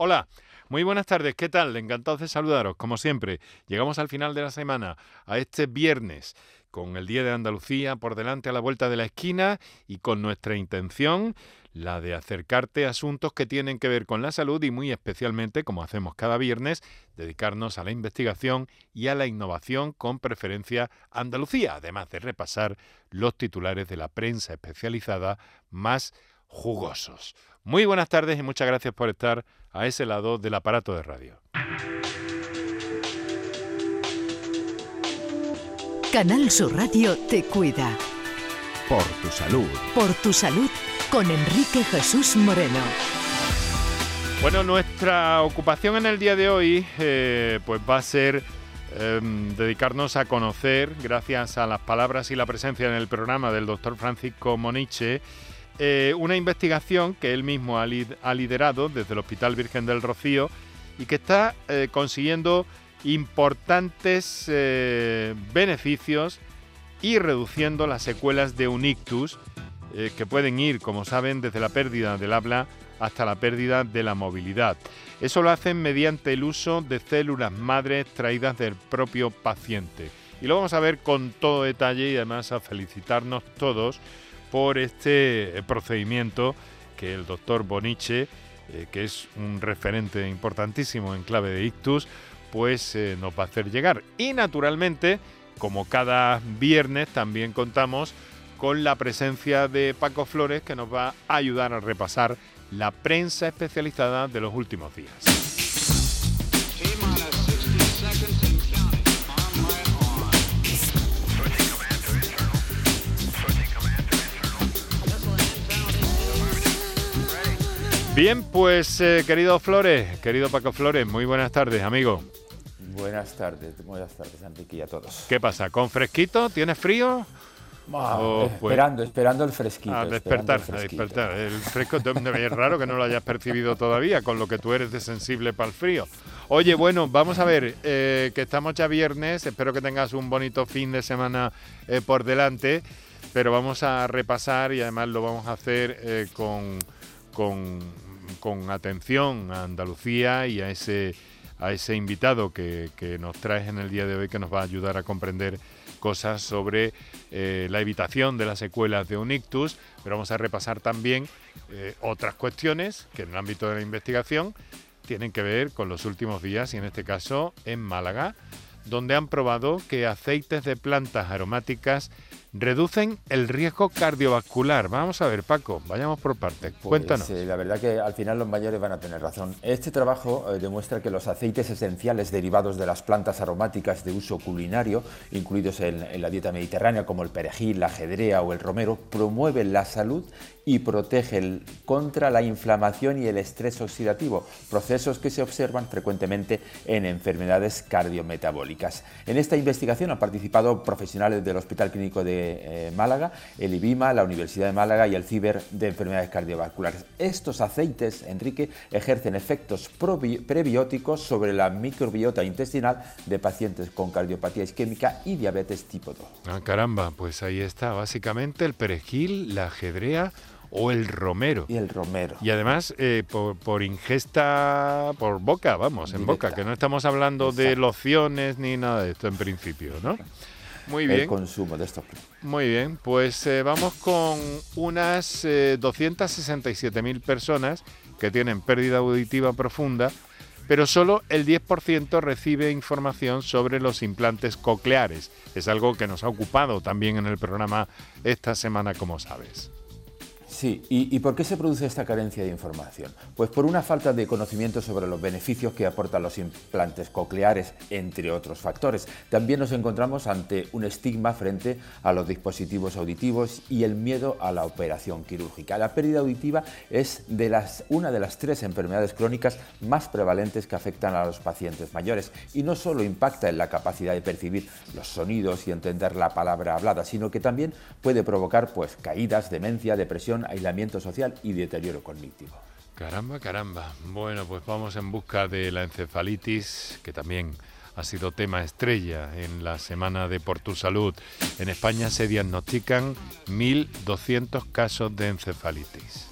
Hola, muy buenas tardes, ¿qué tal? Encantados de saludaros, como siempre. Llegamos al final de la semana, a este viernes, con el Día de Andalucía por delante a la vuelta de la esquina y con nuestra intención, la de acercarte a asuntos que tienen que ver con la salud y muy especialmente, como hacemos cada viernes, dedicarnos a la investigación y a la innovación con preferencia Andalucía, además de repasar los titulares de la prensa especializada más jugosos. Muy buenas tardes y muchas gracias por estar a ese lado del aparato de radio. Canal Sur Radio te cuida. Por tu salud. Por tu salud con Enrique Jesús Moreno. Bueno, nuestra ocupación en el día de hoy eh, pues va a ser em, dedicarnos a conocer, gracias a las palabras y la presencia en el programa del doctor Francisco Moniche, eh, una investigación que él mismo ha, liderado desde el Hospital Virgen del Rocío y que está eh, consiguiendo importantes eh, beneficios y reduciendo las secuelas de un ictus que pueden ir, como saben, desde la pérdida del habla hasta la pérdida de la movilidad. Eso lo hacen mediante el uso de células madres traídas del propio paciente. Y lo vamos a ver con todo detalle y además a felicitarnos todos por este eh, procedimiento que el doctor Boniche, eh, que es un referente importantísimo en clave de ictus, pues eh, nos va a hacer llegar. Y naturalmente, como cada viernes, también contamos con la presencia de Paco Flores, que nos va a ayudar a repasar la prensa especializada de los últimos días. Bien, pues eh, querido Flores, querido Paco Flores, muy buenas tardes, amigo. Buenas tardes, buenas tardes, Enrique y a todos. ¿Qué pasa? ¿Con fresquito? ¿Tienes frío? Oh, pues, esperando, esperando el fresquito. A despertar, a despertar. El fresco es raro que no lo hayas percibido todavía, con lo que tú eres de sensible para el frío. Oye, bueno, vamos a ver, eh, que estamos ya viernes, espero que tengas un bonito fin de semana eh, por delante, pero vamos a repasar y además lo vamos a hacer con, con con atención a Andalucía y a ese, a ese invitado que, nos traes en el día de hoy que nos va a ayudar a comprender cosas sobre eh, la evitación de las secuelas de un ictus, pero vamos a repasar también eh, otras cuestiones que en el ámbito de la investigación tienen que ver con los últimos días y en este caso en Málaga, donde han probado que aceites de plantas aromáticas reducen el riesgo cardiovascular. Vamos a ver, Paco, vayamos por partes. Pues, Cuéntanos. la verdad que al final los mayores van a tener razón. Este trabajo eh, demuestra que los aceites esenciales derivados de las plantas aromáticas de uso culinario, incluidos en, en la dieta mediterránea, como el perejil, la ajedrea o el romero, promueven la salud y protegen contra la inflamación y el estrés oxidativo, procesos que se observan frecuentemente en enfermedades cardiometabólicas. En esta investigación han participado profesionales del Hospital Clínico de eh, Málaga, el IBIMA, la Universidad de Málaga y el CIBER de Enfermedades Cardiovasculares. Estos aceites, Enrique, ejercen efectos prebióticos sobre la microbiota intestinal de pacientes con cardiopatía isquémica y diabetes tipo 2. Ah, caramba, pues ahí está, básicamente el perejil, la ajedrea o el romero. Y el romero. Y además eh, por, ingesta por boca, vamos, en boca, que no estamos hablando de lociones ni nada de esto en principio, ¿no? Muy bien. el consumo de estos. Muy bien, pues eh, vamos con unas 267.000 eh, personas que tienen pérdida auditiva profunda, pero solo el 10% recibe información sobre los implantes cocleares. Es algo que nos ha ocupado también en el programa esta semana, como sabes. Sí, ¿Y, por qué se produce esta carencia de información? Pues por una falta de conocimiento sobre los beneficios que aportan los implantes cocleares, entre otros factores. También nos encontramos ante un estigma frente a los dispositivos auditivos y el miedo a la operación quirúrgica. La pérdida auditiva es una de las tres enfermedades crónicas más prevalentes que afectan a los pacientes mayores y no solo impacta en la capacidad de percibir los sonidos y entender la palabra hablada, sino que también puede provocar pues, caídas, demencia, depresión, aislamiento social y deterioro cognitivo. Caramba, caramba. Bueno, pues vamos en busca de la encefalitis, que también ha sido tema estrella en la semana de Por tu Salud. En España se diagnostican 1.200 casos de encefalitis.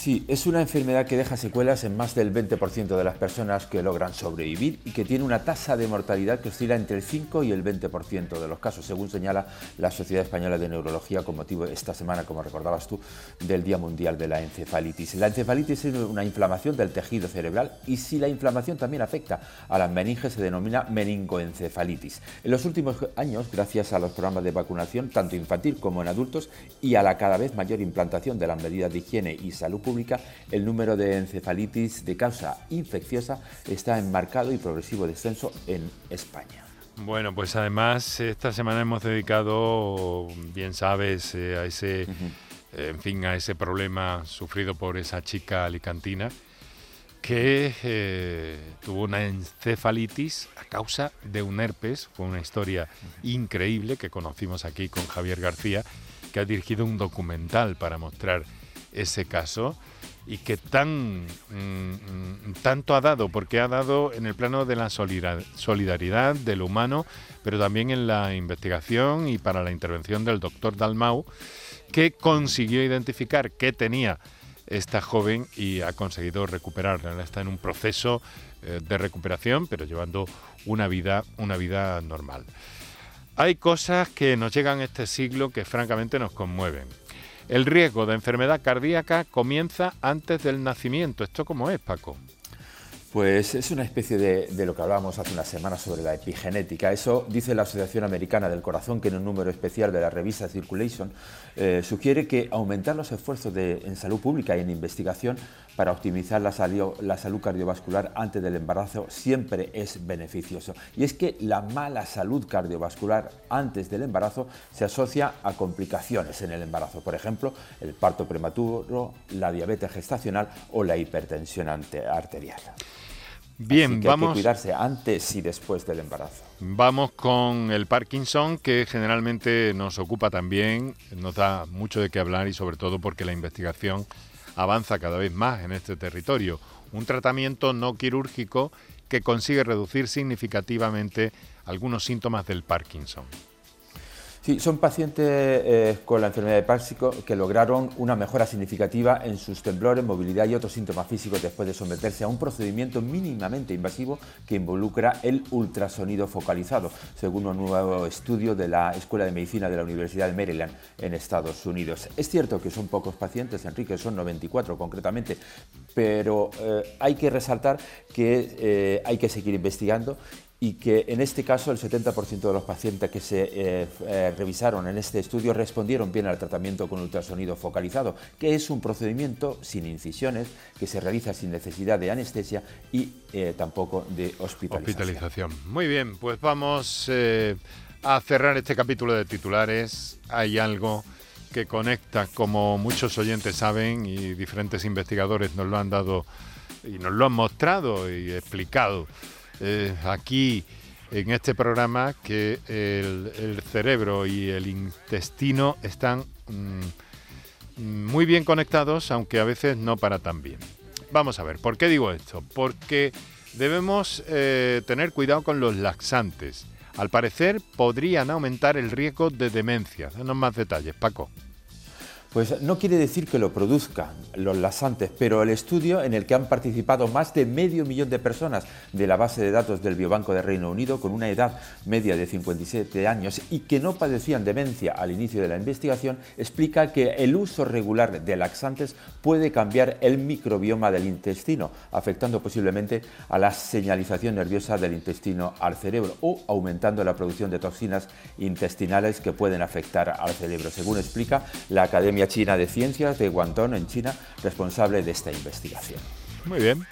Sí, es una enfermedad que deja secuelas en más del 20% de las personas que logran sobrevivir y que tiene una tasa de mortalidad que oscila entre el 5 y el 20% de los casos, según señala la Sociedad Española de Neurología con motivo esta semana, como recordabas tú, del Día Mundial de la Encefalitis. La encefalitis es una inflamación del tejido cerebral y si la inflamación también afecta a las meninges se denomina meningoencefalitis. En los últimos años, gracias a los programas de vacunación, tanto infantil como en adultos, y a la cada vez mayor implantación de las medidas de higiene y salud pública, el número de encefalitis de causa infecciosa está en marcado y progresivo descenso en España. Bueno, pues además esta semana hemos dedicado, bien sabes, eh, a ese, en fin, a ese problema sufrido por esa chica alicantina que eh, tuvo una encefalitis a causa de un herpes. Fue una historia increíble que conocimos aquí con Javier García, que ha dirigido un documental para mostrar ese caso y que tan mm, tanto ha dado, porque ha dado en el plano de la solidaridad, de lo humano, pero también en la investigación y para la intervención del doctor Dalmau, que consiguió identificar qué tenía esta joven y ha conseguido recuperarla. Está en un proceso eh, de recuperación, pero llevando una vida, una vida normal. Hay cosas que nos llegan este siglo que francamente nos conmueven. El riesgo de enfermedad cardíaca comienza antes del nacimiento. ¿Esto cómo es, Paco? Pues es una especie de, lo que hablábamos hace unas semanas sobre la epigenética. Eso dice la Asociación Americana del Corazón, que en un número especial de la revista Circulation eh, sugiere que aumentar los esfuerzos en salud pública y en investigación para optimizar la, la salud cardiovascular antes del embarazo siempre es beneficioso. Y es que la mala salud cardiovascular antes del embarazo se asocia a complicaciones en el embarazo, por ejemplo, el parto prematuro, la diabetes gestacional o la hipertensión arterial. Bien, vamos. Hay que cuidarse antes y después del embarazo. Vamos con el Parkinson, que generalmente nos ocupa también, nos da mucho de qué hablar y sobre todo porque la investigación avanza cada vez más en este territorio. Un tratamiento no quirúrgico que consigue reducir significativamente algunos síntomas del Parkinson. Sí, son pacientes eh, con la enfermedad de Parkinson que lograron una mejora significativa en sus temblores, movilidad y otros síntomas físicos después de someterse a un procedimiento mínimamente invasivo que involucra el ultrasonido focalizado, según un nuevo estudio de la Escuela de Medicina de la Universidad de Maryland en Estados Unidos. Es cierto que son pocos pacientes, Enrique, son 94 concretamente, pero eh, hay que resaltar que eh, hay que seguir investigando y que en este caso el 70% de los pacientes que se eh, eh, revisaron en este estudio respondieron bien al tratamiento con ultrasonido focalizado, que es un procedimiento sin incisiones, que se realiza sin necesidad de anestesia y eh, tampoco de hospitalización. hospitalización. Muy bien, pues vamos a cerrar este capítulo de titulares. Hay algo que conecta, como muchos oyentes saben y diferentes investigadores nos lo han dado y nos lo han mostrado y explicado eh, aquí en este programa que el, cerebro y el intestino están mm, muy bien conectados, aunque a veces no para tan bien. Vamos a ver, ¿por qué digo esto? Porque debemos eh, tener cuidado con los laxantes. Al parecer podrían aumentar el riesgo de demencia. Danos más detalles, Paco. Pues no quiere decir que lo produzcan los laxantes, pero el estudio en el que han participado más de medio millón de personas de la base de datos del Biobanco de Reino Unido con una edad media de 57 años y que no padecían demencia al inicio de la investigación, explica que el uso regular de laxantes puede cambiar el microbioma del intestino, afectando posiblemente a la señalización nerviosa del intestino al cerebro o aumentando la producción de toxinas intestinales que pueden afectar al cerebro, según explica la Academia China de Ciencias de Guangdong, en China, responsable de esta investigación. Muy bien.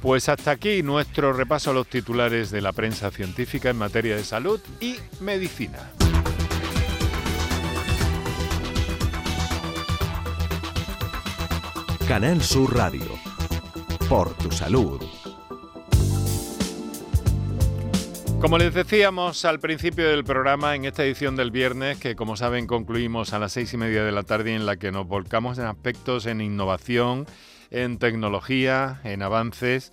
Pues hasta aquí nuestro repaso a los titulares de la prensa científica en materia de salud y medicina. Canal Sur Radio. Por tu salud. Como les decíamos al principio del programa, en esta edición del viernes, que como saben concluimos a las seis y media de la tarde, en la que nos volcamos en aspectos en innovación, en tecnología, en avances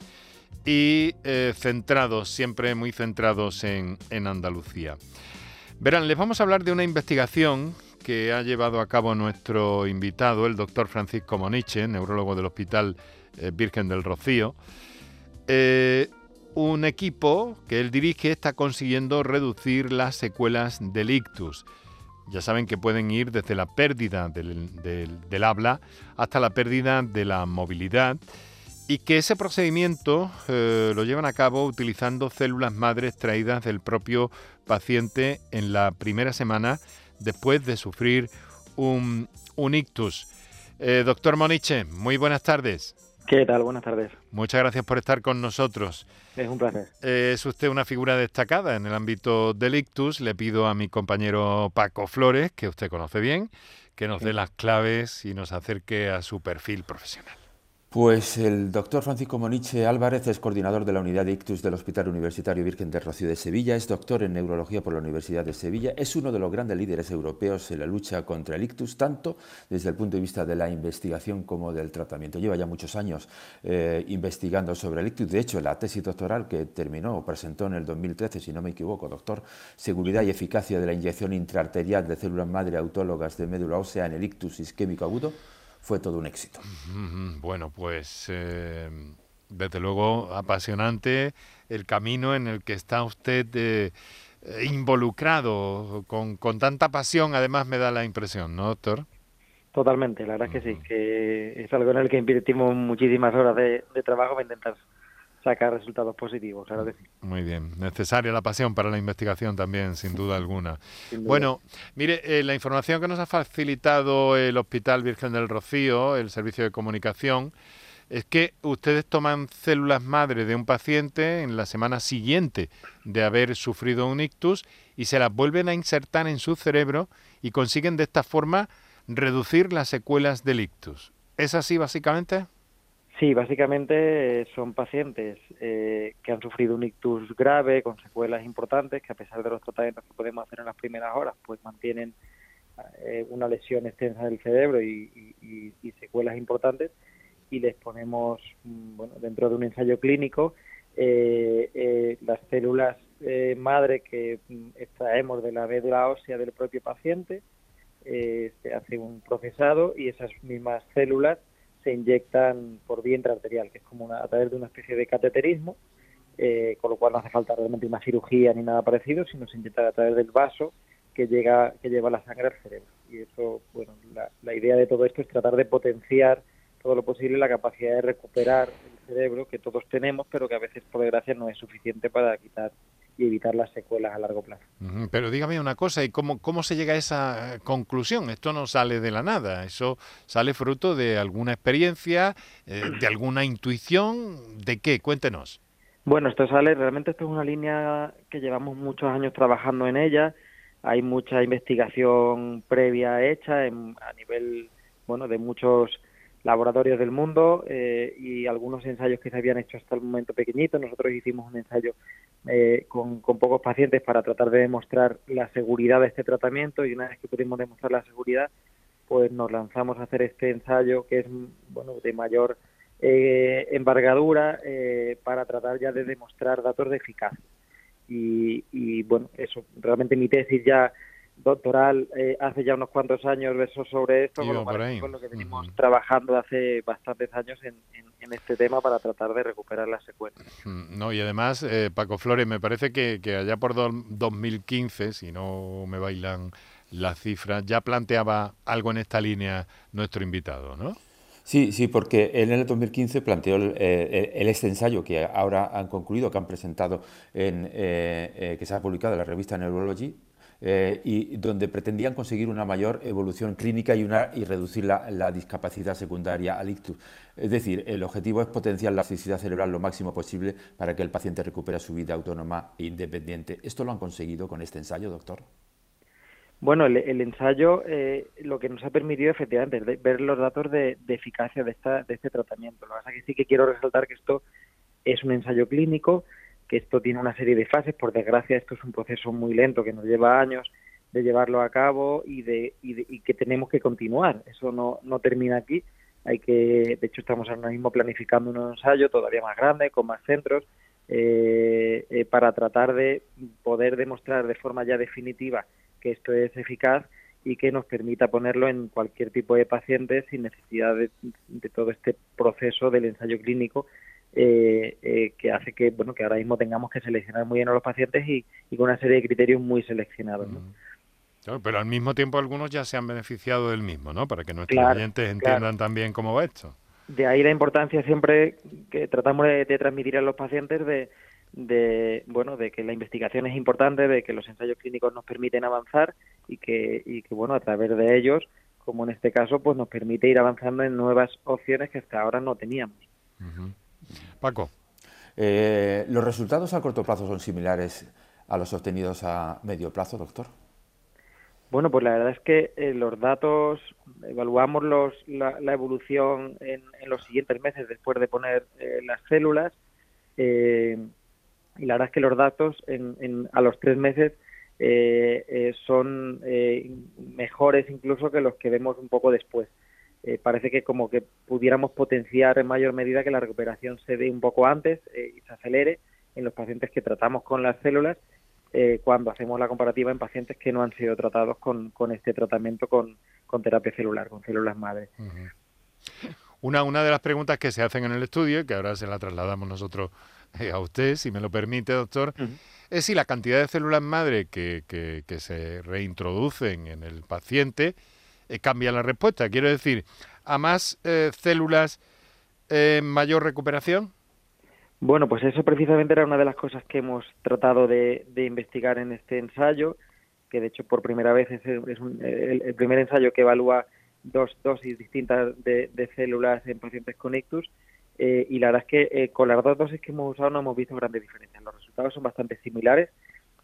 y eh, centrados, siempre muy centrados en, en Andalucía. Verán, les vamos a hablar de una investigación que ha llevado a cabo nuestro invitado, el doctor Francisco Moniche, neurólogo del Hospital eh, Virgen del Rocío. Eh, un equipo que él dirige está consiguiendo reducir las secuelas del ictus. Ya saben que pueden ir desde la pérdida del, habla hasta la pérdida de la movilidad y que ese procedimiento eh, lo llevan a cabo utilizando células madres traídas del propio paciente en la primera semana después de sufrir un, ictus. Eh, doctor Moniche, muy buenas tardes. ¿Qué tal? Buenas tardes. Muchas gracias por estar con nosotros. Es un placer. Es usted una figura destacada en el ámbito del ictus. Le pido a mi compañero Paco Flores, que usted conoce bien, que nos dé las claves y nos acerque a su perfil profesional. Pues el doctor Francisco Moniche Álvarez es coordinador de la unidad de ictus del Hospital Universitario Virgen de Rocío de Sevilla, es doctor en neurología por la Universidad de Sevilla, es uno de los grandes líderes europeos en la lucha contra el ictus, tanto desde el punto de vista de la investigación como del tratamiento. Lleva ya muchos años eh, investigando sobre el ictus, de hecho la tesis doctoral que terminó o presentó en el 2013, si no me equivoco, doctor, seguridad y eficacia de la inyección intraarterial de células madre autólogas de médula ósea en el ictus isquémico agudo, fue todo un éxito. Bueno, pues eh, desde luego apasionante el camino en el que está usted eh, involucrado con, con, tanta pasión, además me da la impresión, ¿no, doctor? Totalmente, la verdad es que sí, que es algo en el que invertimos muchísimas horas de, de trabajo para intentar sacar resultados positivos, claro que sí. Muy bien, necesaria la pasión para la investigación también, sin duda alguna. Bueno, mire, eh, la información que nos ha facilitado el Hospital Virgen del Rocío, el Servicio de Comunicación, es que ustedes toman células madre de un paciente en la semana siguiente de haber sufrido un ictus y se las vuelven a insertar en su cerebro y consiguen de esta forma reducir las secuelas del ictus. ¿Es así básicamente? Sí, básicamente eh, son pacientes eh, que han sufrido un ictus grave con secuelas importantes que a pesar de los tratamientos que podemos hacer en las primeras horas, pues mantienen eh, una lesión extensa del cerebro y, secuelas importantes y les ponemos, mm, bueno, dentro de un ensayo clínico, las células madre que mm, extraemos de la médula ósea del propio paciente, se hace un procesado y esas mismas células se inyectan por vientre arterial, que es como a través de una especie de cateterismo, eh, con lo cual no hace falta realmente una cirugía ni nada parecido, sino se inyecta a través del vaso que llega que lleva la sangre al cerebro. Y eso, bueno, la, la idea de todo esto es tratar de potenciar todo lo posible la capacidad de recuperar el cerebro que todos tenemos, pero que a veces, por desgracia, no es suficiente para quitar y evitar las secuelas a largo plazo. Pero dígame una cosa, ¿y cómo, cómo se llega a esa conclusión? Esto no sale de la nada, eso sale fruto de alguna experiencia, eh, de alguna intuición, ¿de qué? Cuéntenos. Bueno, esto sale, realmente esto es una línea que llevamos muchos años trabajando en ella, hay mucha investigación previa hecha a nivel, bueno, de muchos laboratorios del mundo eh, y algunos ensayos que se habían hecho hasta el momento pequeñitos. Nosotros hicimos un ensayo eh, con, pocos pacientes para tratar de demostrar la seguridad de este tratamiento y una vez que pudimos demostrar la seguridad, pues nos lanzamos a hacer este ensayo que es bueno de mayor eh, embargadura para tratar ya de demostrar datos de eficacia. Y, y bueno, eso, realmente mi tesis ya doctoral eh, hace ya unos cuantos años verso sobre esto, con lo, que venimos trabajando hace bastantes años en, este tema para tratar de recuperar las secuelas. No, y además, eh, Paco Flores, me parece que, allá por 2015, si no me bailan las cifras, ya planteaba algo en esta línea nuestro invitado, ¿no? Sí, sí, porque en el 2015 planteó el, eh, este ensayo que ahora han concluido, que han presentado, en, que se ha publicado en la revista Neurology, eh, y donde pretendían conseguir una mayor evolución clínica y, una, y reducir la, discapacidad secundaria al ictus. Es decir, el objetivo es potenciar la felicidad cerebral lo máximo posible para que el paciente recupere su vida autónoma e independiente. ¿Esto lo han conseguido con este ensayo, doctor? Bueno, el, ensayo eh, lo que nos ha permitido efectivamente es ver los datos de, eficacia de, esta, de este tratamiento. Lo que pasa es que sí que quiero resaltar que esto es un ensayo clínico, que esto tiene una serie de fases. Por desgracia, esto es un proceso muy lento que nos lleva años de llevarlo a cabo y, de, y, que tenemos que continuar. Eso no, no termina aquí. Hay que, de hecho, estamos ahora mismo planificando un ensayo todavía más grande, con más centros, eh, eh, para tratar de poder demostrar de forma ya definitiva que esto es eficaz y que nos permita ponerlo en cualquier tipo de paciente sin necesidad de, todo este proceso del ensayo clínico eh, eh, que hace que bueno que ahora mismo tengamos que seleccionar muy bien a los pacientes y, con una serie de criterios muy seleccionados. pero al mismo tiempo algunos ya se han beneficiado del mismo, ¿no? Para que nuestros clientes entiendan también cómo va esto. De ahí la importancia siempre que tratamos de transmitir a los pacientes de, de bueno de que la investigación es importante de que los ensayos clínicos nos permiten avanzar y que y que bueno a través de ellos como en este caso pues nos permite ir avanzando en nuevas opciones que hasta ahora no teníamos Paco eh, los resultados a corto plazo son similares a los obtenidos a medio plazo doctor bueno, pues la verdad es que eh, los datos, evaluamos los, la, evolución en, los siguientes meses después de poner eh, las células. Eh, y la verdad es que los datos en, a los tres meses eh, eh, son eh, mejores incluso que los que vemos un poco después. Parece que como que pudiéramos potenciar en mayor medida que la recuperación se dé un poco antes y se acelere en los pacientes que tratamos con las células cuando hacemos la comparativa en pacientes que no han sido tratados con, con este tratamiento con, con, terapia celular, con células madre. Una, una de las preguntas que se hacen en el estudio, que ahora se la trasladamos nosotros eh, a usted, si me lo permite, doctor, es si la cantidad de células madre que, que, se reintroducen en el paciente eh, cambia la respuesta. Quiero decir, ¿a más eh, células mayor recuperación? Bueno, pues eso precisamente era una de las cosas que hemos tratado de, investigar en este ensayo, que de hecho por primera vez es, el, primer ensayo que evalúa dos dosis distintas de, células en pacientes con ictus eh, y la verdad es que eh, con las dos dosis que hemos usado no hemos visto grandes diferencias. Los resultados son bastante similares.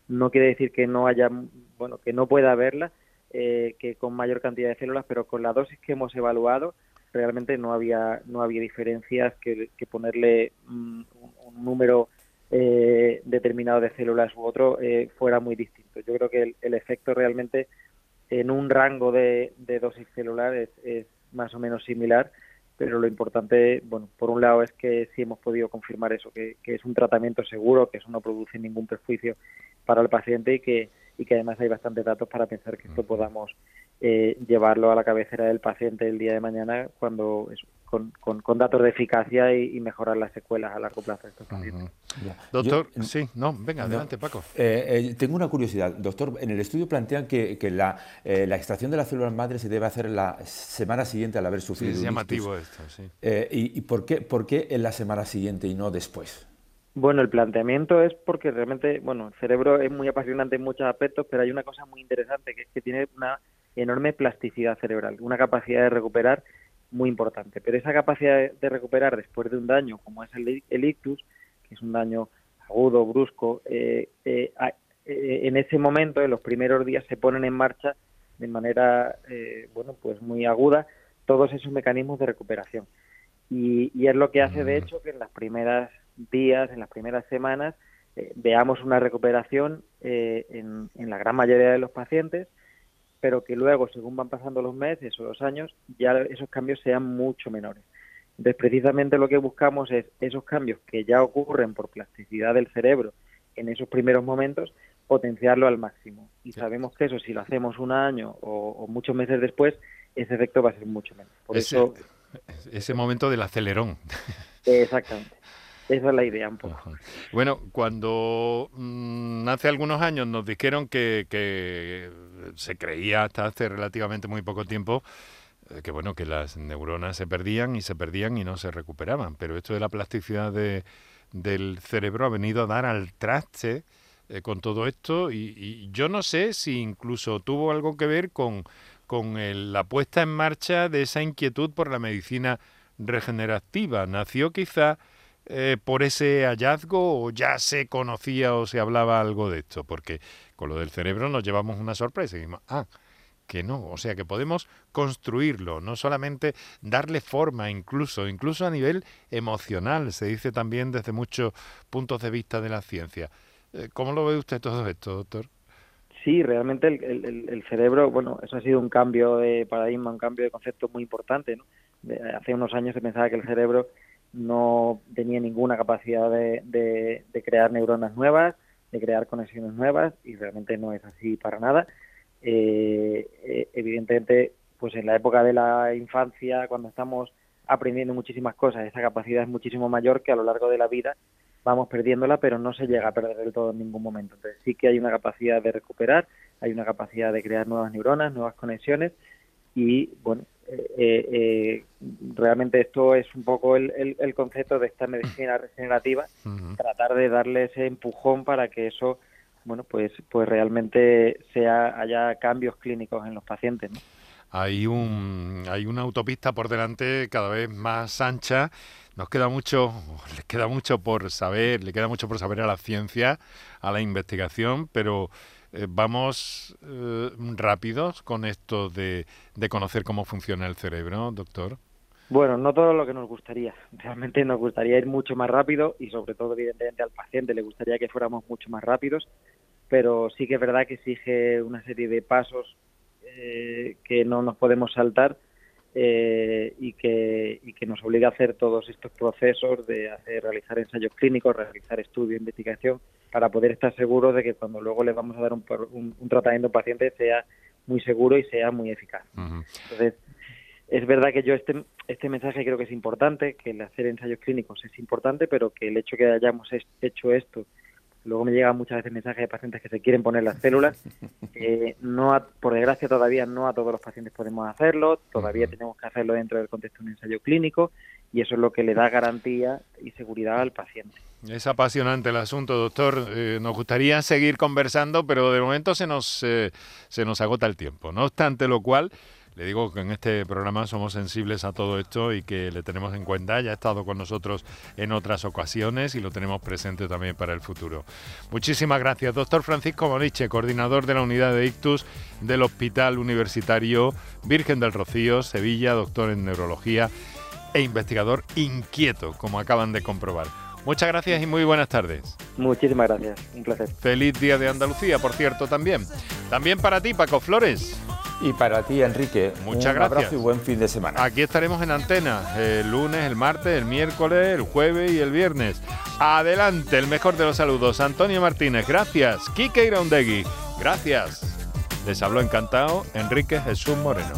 No quiere decir que no haya, bueno, que no pueda haberla, eh, que con mayor cantidad de células, pero con la dosis que hemos evaluado realmente no había no había diferencias que, ponerle mm, un, número determinado de células u otro fuera muy distinto. Yo creo que el, efecto realmente en un rango de, dosis celular es más o menos similar pero lo importante, bueno, por un lado es que sí hemos podido confirmar eso, que, es un tratamiento seguro, que eso no produce ningún perjuicio para el paciente y que, y que además hay bastantes datos para pensar que esto podamos eh, llevarlo a la cabecera del paciente el día de mañana cuando con, con, datos de eficacia y, mejorar las secuelas a largo plazo de estos pacientes. Doctor, sí, no, venga, adelante, Paco. Eh, eh, tengo una curiosidad. Doctor, en el estudio plantean que, que la, la, extracción de las células madre se debe hacer la semana siguiente al haber sufrido. Sí, es llamativo esto, sí. ¿Y, y por, qué, por qué en la semana siguiente y no después? Bueno, el planteamiento es porque realmente, bueno, el cerebro es muy apasionante en muchos aspectos, pero hay una cosa muy interesante que es que tiene una enorme plasticidad cerebral, una capacidad de recuperar muy importante. Pero esa capacidad de recuperar después de un daño, como es el, ictus, que es un daño agudo, brusco, eh, eh, eh, en ese momento, en los primeros días, se ponen en marcha de manera, bueno, pues muy aguda todos esos mecanismos de recuperación. Y, y es lo que hace, de mm. hecho, que en las primeras días, en las primeras semanas, veamos una recuperación en, en la gran mayoría de los pacientes, pero que luego, según van pasando los meses o los años, ya esos cambios sean mucho menores. Entonces, precisamente lo que buscamos es esos cambios que ya ocurren por plasticidad del cerebro en esos primeros momentos, potenciarlo al máximo. Y sabemos que eso, si lo hacemos un año o, muchos meses después, ese efecto va a ser mucho menos. Por ese, eso, ese momento del acelerón. Exactamente. Esa es la idea un poco. Bueno, cuando mm, hace algunos años nos dijeron que, que, se creía hasta hace relativamente muy poco tiempo eh, que bueno que las neuronas se perdían y se perdían y no se recuperaban, pero esto de la plasticidad de, del cerebro ha venido a dar al traste eh, con todo esto y, yo no sé si incluso tuvo algo que ver con, con la puesta en marcha de esa inquietud por la medicina regenerativa. Nació quizá eh, por ese hallazgo o ya se conocía o se hablaba algo de esto? Porque con lo del cerebro nos llevamos una sorpresa y dijimos, ah, que no, o sea que podemos construirlo, no solamente darle forma, incluso, incluso a nivel emocional, se dice también desde muchos puntos de vista de la ciencia. Eh, ¿Cómo lo ve usted todo esto, doctor? Sí, realmente el, cerebro, bueno, eso ha sido un cambio de paradigma, un cambio de concepto muy importante. hace unos años se pensaba que el cerebro no tenía ninguna capacidad de, de, crear neuronas nuevas, de crear conexiones nuevas, y realmente no es así para nada. eh, evidentemente, pues en la época de la infancia, cuando estamos aprendiendo muchísimas cosas, esa capacidad es muchísimo mayor que a lo largo de la vida vamos perdiéndola, pero no se llega a perder del todo en ningún momento. Entonces sí que hay una capacidad de recuperar, hay una capacidad de crear nuevas neuronas, nuevas conexiones y bueno, eh, eh, realmente esto es un poco el, el, concepto de esta medicina regenerativa, tratar de darle ese empujón para que eso bueno pues pues realmente sea haya cambios clínicos en los pacientes. ¿no? Hay un hay una autopista por delante cada vez más ancha nos queda mucho, le queda mucho por saber, le queda mucho por saber a la ciencia, a la investigación, pero eh, vamos eh, rápidos con esto de, de conocer cómo funciona el cerebro, doctor. Bueno, no todo lo que nos gustaría. Realmente nos gustaría ir mucho más rápido y sobre todo, evidentemente, al paciente le gustaría que fuéramos mucho más rápidos, pero sí que es verdad que exige una serie de pasos eh, que no nos podemos saltar eh, y, que, y que nos obliga a hacer todos estos procesos de hacer, realizar ensayos clínicos, realizar estudio, investigación, para poder estar seguros de que cuando luego le vamos a dar un, un, tratamiento al paciente sea muy seguro y sea muy eficaz. Entonces, es verdad que yo este, este mensaje creo que es importante, que el hacer ensayos clínicos es importante, pero que el hecho que hayamos hecho esto Luego me llegan muchas veces mensajes de pacientes que se quieren poner las células. no por desgracia todavía no a todos los pacientes podemos hacerlo, todavía tenemos que hacerlo dentro del contexto de un ensayo clínico y eso es lo que le da garantía y seguridad al paciente. Es apasionante el asunto, doctor. Eh, nos gustaría seguir conversando, pero de momento se nos, eh, se nos agota el tiempo. No obstante lo cual, le digo que en este programa somos sensibles a todo esto y que le tenemos en cuenta. Ya ha estado con nosotros en otras ocasiones y lo tenemos presente también para el futuro. Muchísimas gracias, doctor Francisco Moriche, coordinador de la unidad de ictus del Hospital Universitario Virgen del Rocío, Sevilla, doctor en neurología e investigador inquieto, como acaban de comprobar. Muchas gracias y muy buenas tardes. Muchísimas gracias, un placer. Feliz Día de Andalucía, por cierto, también. También para ti, Paco Flores. Y para ti, Enrique, Muchas un gracias. abrazo y buen fin de semana. Aquí estaremos en antena el lunes, el martes, el miércoles, el jueves y el viernes. Adelante, el mejor de los saludos. Antonio Martínez, gracias. Kike Iraundegui, gracias. Les habló encantado Enrique Jesús Moreno.